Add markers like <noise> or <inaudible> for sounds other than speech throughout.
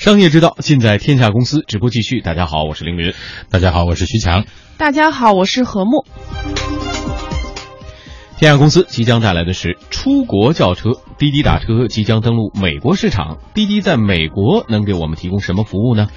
商业之道，尽在天下公司。直播继续，大家好，我是凌云。大家好，我是徐强。大家好，我是何木。天下公司即将带来的是出国轿车，滴滴打车即将登陆美国市场。滴滴在美国能给我们提供什么服务呢？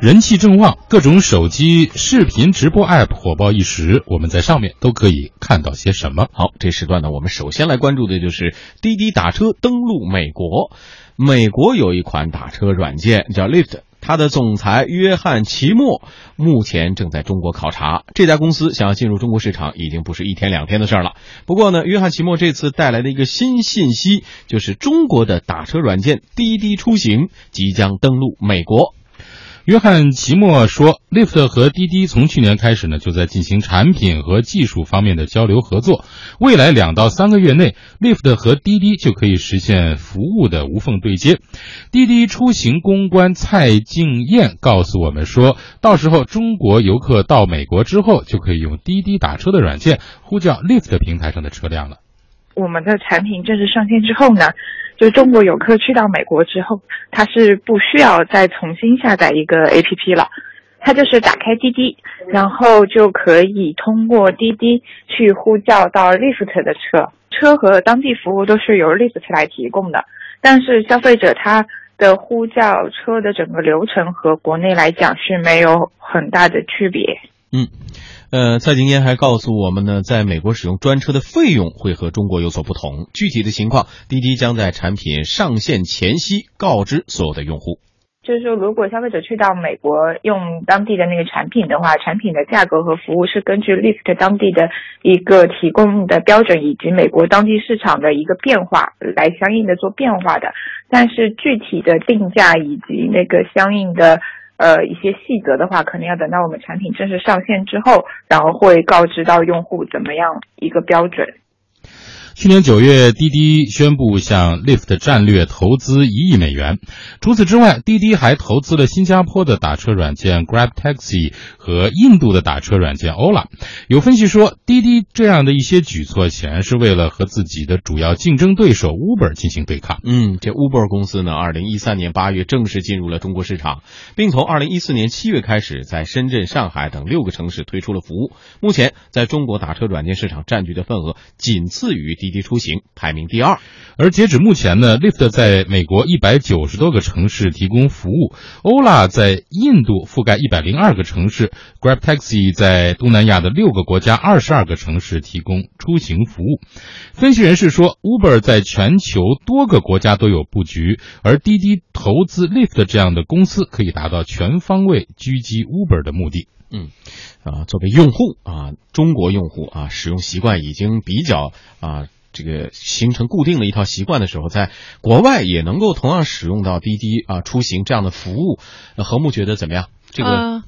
人气正旺，各种手机视频直播 App 火爆一时，我们在上面都可以看到些什么？好，这时段呢，我们首先来关注的就是滴滴打车登陆美国。美国有一款打车软件叫 Lyft，它的总裁约翰齐默目前正在中国考察。这家公司想要进入中国市场，已经不是一天两天的事儿了。不过呢，约翰齐默这次带来的一个新信息，就是中国的打车软件滴滴出行即将登陆美国。约翰奇默说，Lyft 和滴滴从去年开始呢，就在进行产品和技术方面的交流合作。未来两到三个月内，Lyft 和滴滴就可以实现服务的无缝对接。滴滴出行公关蔡静燕告诉我们说，到时候中国游客到美国之后，就可以用滴滴打车的软件呼叫 Lyft 平台上的车辆了。我们的产品正式上线之后呢？就是中国游客去到美国之后，他是不需要再重新下载一个 APP 了，他就是打开滴滴，然后就可以通过滴滴去呼叫到 Lyft 的车，车和当地服务都是由 Lyft 来提供的，但是消费者他的呼叫车的整个流程和国内来讲是没有很大的区别。嗯。呃，蔡景嫣还告诉我们呢，在美国使用专车的费用会和中国有所不同。具体的情况，滴滴将在产品上线前夕告知所有的用户。就是说，如果消费者去到美国用当地的那个产品的话，产品的价格和服务是根据 l i f t 当地的一个提供的标准以及美国当地市场的一个变化来相应的做变化的。但是具体的定价以及那个相应的。呃，一些细则的话，可能要等到我们产品正式上线之后，然后会告知到用户怎么样一个标准。去年九月，滴滴宣布向 Lyft 战略投资一亿美元。除此之外，滴滴还投资了新加坡的打车软件 Grab Taxi 和印度的打车软件 Ola。有分析说，滴滴这样的一些举措显然是为了和自己的主要竞争对手 Uber 进行对抗。嗯，这 Uber 公司呢，二零一三年八月正式进入了中国市场，并从二零一四年七月开始，在深圳、上海等六个城市推出了服务。目前，在中国打车软件市场占据的份额仅次于。滴滴出行排名第二，而截止目前呢，Lyft 在美国一百九十多个城市提供服务，Ola 在印度覆盖一百零二个城市，Grab Taxi 在东南亚的六个国家二十二个城市提供出行服务。分析人士说，Uber 在全球多个国家都有布局，而滴滴投资 Lyft 这样的公司可以达到全方位狙击 Uber 的目的。嗯，啊，作为用户啊，中国用户啊，使用习惯已经比较啊，这个形成固定的一套习惯的时候，在国外也能够同样使用到滴滴啊出行这样的服务。何木觉得怎么样？这个，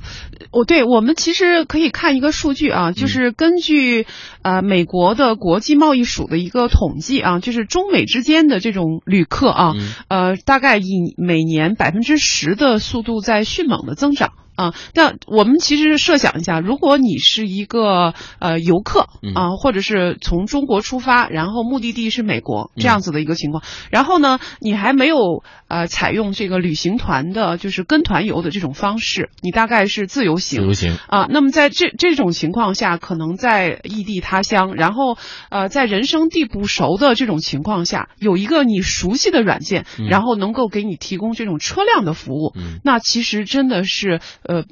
我对我们其实可以看一个数据啊，就是根据啊美国的国际贸易署的一个统计啊，就是中美之间的这种旅客啊，呃，大概以每年百分之十的速度在迅猛的增长。啊，那我们其实设想一下，如果你是一个呃游客啊，或者是从中国出发，然后目的地是美国这样子的一个情况，然后呢，你还没有呃采用这个旅行团的，就是跟团游的这种方式，你大概是自由行，自由行啊。那么在这这种情况下，可能在异地他乡，然后呃在人生地不熟的这种情况下，有一个你熟悉的软件，然后能够给你提供这种车辆的服务，那其实真的是。呃，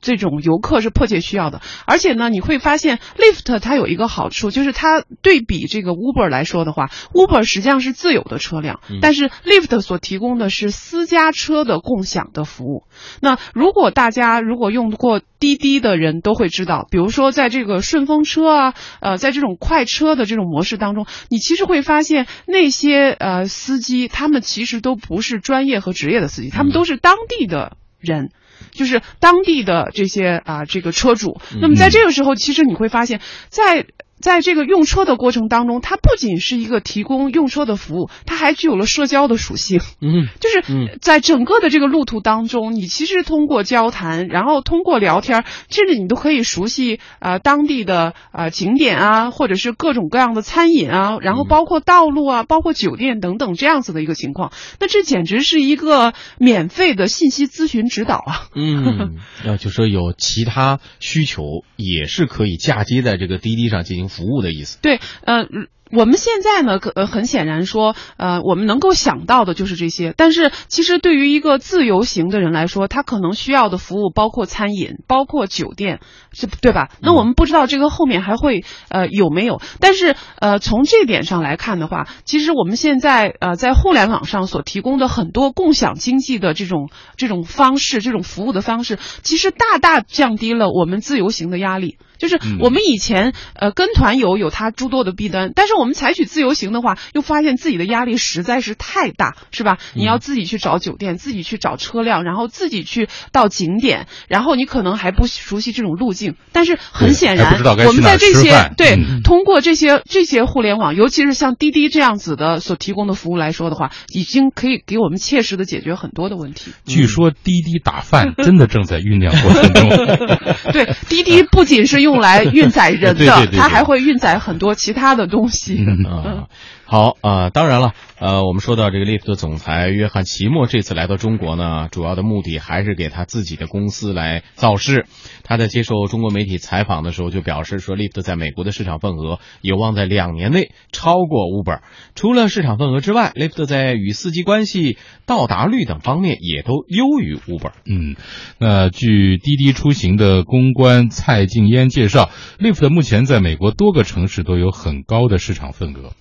这种游客是迫切需要的，而且呢，你会发现 Lyft 它有一个好处，就是它对比这个 Uber 来说的话，Uber 实际上是自有的车辆，但是 Lyft 所提供的是私家车的共享的服务。那如果大家如果用过滴滴的人都会知道，比如说在这个顺风车啊，呃，在这种快车的这种模式当中，你其实会发现那些呃司机，他们其实都不是专业和职业的司机，他们都是当地的人。就是当地的这些啊，这个车主。那么在这个时候，其实你会发现，在在这个用车的过程当中，它不仅是一个提供用车的服务，它还具有了社交的属性。嗯，<laughs> 就是在整个的这个路途当中，你其实通过交谈，然后通过聊天，甚至你都可以熟悉呃当地的呃景点啊，或者是各种各样的餐饮啊，然后包括道路啊，包括酒店等等这样子的一个情况。那这简直是一个免费的信息咨询指导啊！嗯，要 <laughs> 就说有其他需求，也是可以嫁接在这个滴滴上进行服务的意思。对，呃。我们现在呢，可呃很显然说，呃，我们能够想到的就是这些。但是，其实对于一个自由行的人来说，他可能需要的服务包括餐饮，包括酒店，是对吧？那我们不知道这个后面还会呃有没有。但是，呃，从这点上来看的话，其实我们现在呃在互联网上所提供的很多共享经济的这种这种方式，这种服务的方式，其实大大降低了我们自由行的压力。就是我们以前呃跟团游有它诸多的弊端，但是我们采取自由行的话，又发现自己的压力实在是太大，是吧？你要自己去找酒店，自己去找车辆，然后自己去到景点，然后你可能还不熟悉这种路径。但是很显然，我们在这些对通过这些这些互联网，尤其是像滴滴这样子的所提供的服务来说的话，已经可以给我们切实的解决很多的问题。据说滴滴打饭真的正在酝酿过程中。对，滴滴不仅是用。用来运载人的，<laughs> 它还会运载很多其他的东西。嗯，<laughs> 好啊，当然了，呃，我们说到这个 Lyft 总裁约翰齐默这次来到中国呢，主要的目的还是给他自己的公司来造势。他在接受中国媒体采访的时候就表示说，Lyft 在美国的市场份额有望在两年内超过 Uber。除了市场份额之外，Lyft 在与司机关系、到达率等方面也都优于 Uber。嗯，那据滴滴出行的公关蔡静嫣介绍，Lyft 目前在美国多个城市都有很高的市场份额。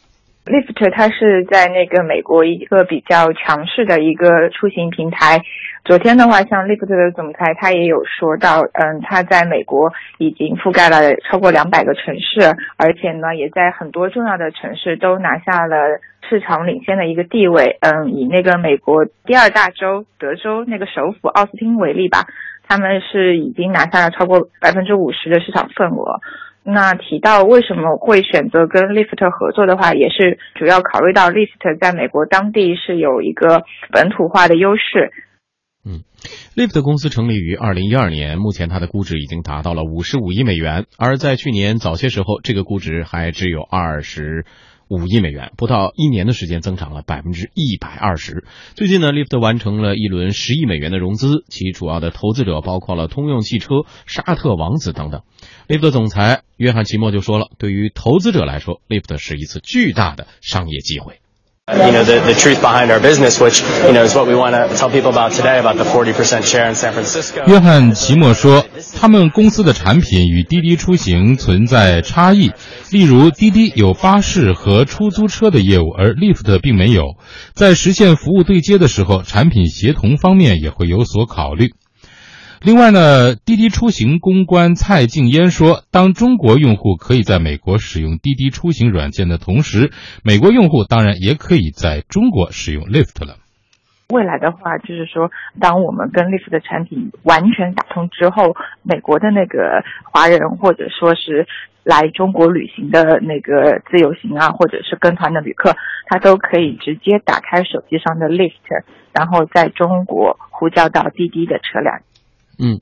Lyft 它是在那个美国一个比较强势的一个出行平台。昨天的话，像 Lyft 的总裁他也有说到，嗯，他在美国已经覆盖了超过两百个城市，而且呢，也在很多重要的城市都拿下了市场领先的一个地位。嗯，以那个美国第二大州德州那个首府奥斯汀为例吧，他们是已经拿下了超过百分之五十的市场份额。那提到为什么会选择跟 Lyft 合作的话，也是主要考虑到 Lyft 在美国当地是有一个本土化的优势。嗯，Lyft 公司成立于二零一二年，目前它的估值已经达到了五十五亿美元，而在去年早些时候，这个估值还只有二十。五亿美元，不到一年的时间增长了百分之一百二十。最近呢，Lyft 完成了一轮十亿美元的融资，其主要的投资者包括了通用汽车、沙特王子等等。Lyft 总裁约翰奇莫就说了，对于投资者来说，Lyft 是一次巨大的商业机会。You know the the truth behind our business, which you know is what we want to tell people about today about the forty percent share in San Francisco. 约翰齐默说，他们公司的产品与滴滴出行存在差异。例如，滴滴有巴士和出租车的业务，而 Lyft 并没有。在实现服务对接的时候，产品协同方面也会有所考虑。另外呢，滴滴出行公关蔡静嫣说，当中国用户可以在美国使用滴滴出行软件的同时，美国用户当然也可以在中国使用 Lift 了。未来的话，就是说，当我们跟 Lift 的产品完全打通之后，美国的那个华人或者说是来中国旅行的那个自由行啊，或者是跟团的旅客，他都可以直接打开手机上的 Lift，然后在中国呼叫到滴滴的车辆。嗯，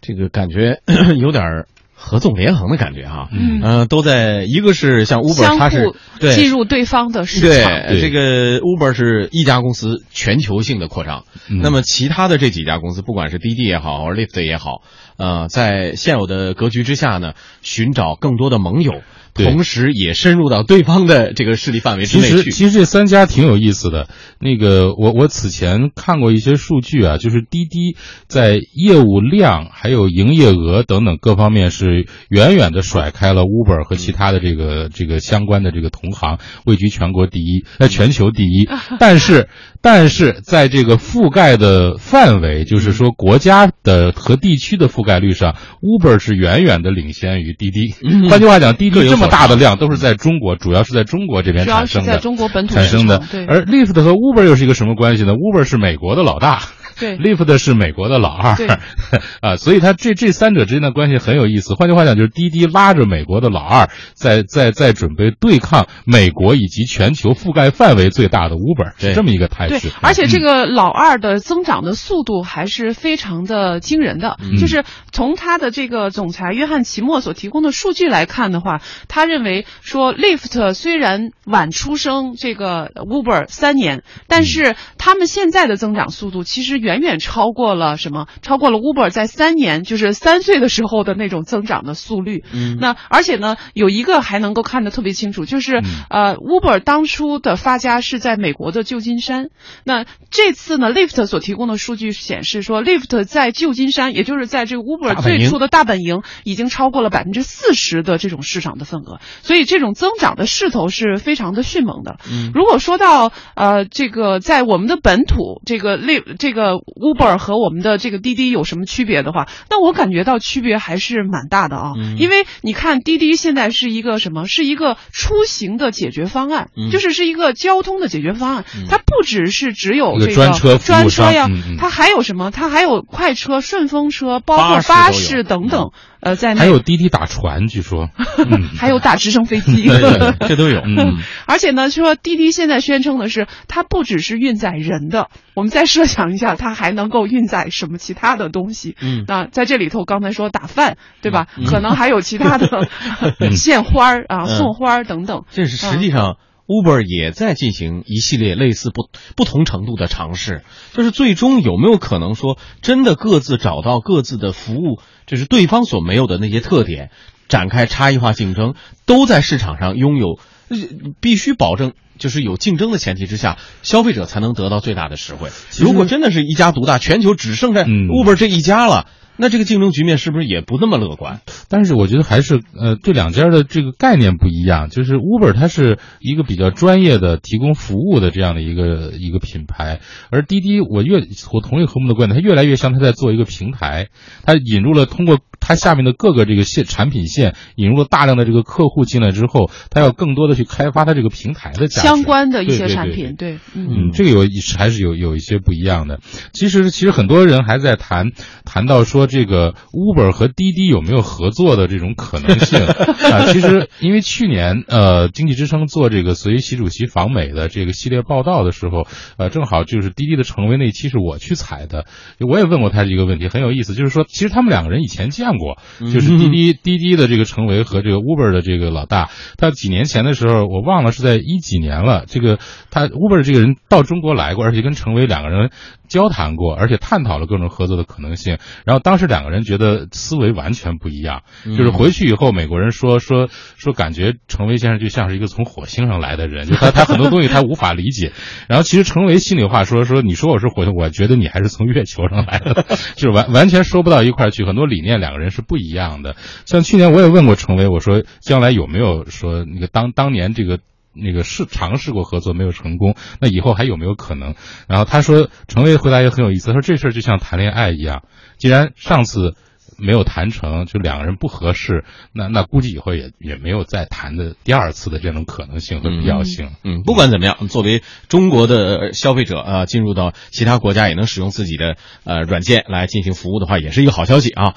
这个感觉 <clears throat> 有点合纵连横的感觉哈。嗯，都在一个是像 Uber，它是进入对方的市场。对，这个 Uber 是一家公司全球性的扩张。那么其他的这几家公司，不管是滴滴也好，或者 Lyft 也好，呃，在现有的格局之下呢，寻找更多的盟友。同时也深入到对方的这个势力范围之内去。其实，其实这三家挺有意思的。那个，我我此前看过一些数据啊，就是滴滴在业务量、还有营业额等等各方面是远远的甩开了 Uber 和其他的这个这个相关的这个同行，位居全国第一，在全球第一。但是，<laughs> 但是在这个覆盖的范围，就是说国家的和地区的覆盖率上，Uber 是远远的领先于滴滴。换句话讲，滴滴这么大的量都是在中国，主要是在中国这边产生的，在中国本土产生的。而 Lyft 和 Uber 又是一个什么关系呢？Uber 是美国的老大，对，Lyft 是美国的老二对，<laughs> 啊，所以它这这三者之间的关系很有意思。换句话讲，就是滴滴拉着美国的老二，在在在准备对抗美国以及全球覆盖范围最大的 Uber，是这么一个态对势。，而且这嗯个老二的增长的速度还是非常的惊人的。嗯就是从他的这个总裁约翰齐默所提供的数据来看的话，他认为说 Lyft 虽然晚出生这个 Uber 三年，但是他们现在的增长速度其实远远远超过了什么？超过了 Uber 在三年，就是三岁的时候的那种增长的速率。嗯那而且呢，有一个还能够看得特别清楚，就是、呃，Uber 当初的发家是在美国的旧金山。那这次呢，Lyft 所提供的数据显示说，Lyft 在旧金山，也就是在这个 Uber 最初的大本营，已经超过了百分之四十的这种市场的份额，所以这种增长的势头是非常的迅猛的。嗯如果说到呃这个在我们的本土，这个 Live 这个 Uber 和我们的这个滴滴有什么区别的话，那我感觉到区别还是蛮大的啊。嗯因为你看滴滴现在是一个什么？是一个出行的解决方案，嗯就是是一个交通的解决方案。嗯它不只是只有这个专车专车呀它还有什么？它还有快车、顺风车，包括巴士等等。呃，在内还有滴滴打船，据说，嗯，<laughs> 还有打直升飞机。<laughs> 对对对 <laughs> 这都有。嗯，而且呢，说滴滴现在宣称的是，它不只是运载人的，我们再设想一下，它还能够运载什么其他的东西？嗯那在这里头，刚才说打饭，对吧？嗯可能还有其他的 <laughs> 献花儿啊、嗯送花儿等等。这是实际上。Uber 也在进行一系列类似不不同程度的尝试，就是最终有没有可能说真的各自找到各自的服务，就是对方所没有的那些特点，展开差异化竞争，都在市场上拥有，呃必须保证就是有竞争的前提之下，消费者才能得到最大的实惠。如果真的是一家独大，全球只剩下嗯 Uber 这一家了，那这个竞争局面是不是也不那么乐观？但是我觉得还是呃，这两家的这个概念不一样。就是 Uber 它是一个比较专业的提供服务的这样的一个一个品牌，而滴滴我越我同意何木的观点，它越来越像它在做一个平台，它引入了通过它下面的各个这个线产品线，引入了大量的这个客户进来之后，它要更多的去开发它这个平台的价值相关的一些对对对产品，对，嗯。嗯，这个有还是有有一些不一样的。其实其实很多人还在谈谈到说这个 Uber 和滴滴有没有合作的这种可能性 <laughs> 啊。其实因为去年呃经济之声做这个随习主席访美的这个系列报道的时候，呃正好就是滴滴的成为那期是我去采的，我也问过他一个问题，很有意思，就是说其实他们两个人以前见过，就是滴滴滴滴的这个成为和这个 Uber 的这个老大，他几年前的时候我忘了是在一几年了，这个他 Uber 这个人到中国来过，而且跟成为两个人交谈过，而且探讨了各种合作的可能性。然后当时两个人觉得思维完全不一样，就是回去以后美国人说说说感觉程维先生就像是一个从火星上来的人，就他他很多东西他无法理解。然后其实程维心里话说说你说我是火星，我觉得你还是从月球上来的，<laughs> 就是完完全说不到一块去，很多理念两个人是不一样的。像去年我也问过程维，我说将来有没有说那个当当年这个。那个试尝试过合作没有成功，那以后还有没有可能？然后他说，程维回答也很有意思，他说这事儿就像谈恋爱一样，既然上次没有谈成，就两个人不合适，那那估计以后也也没有再谈的第二次的这种可能性和必要性。嗯，不管怎么样，作为中国的消费者啊、进入到其他国家也能使用自己的呃软件来进行服务的话，也是一个好消息啊。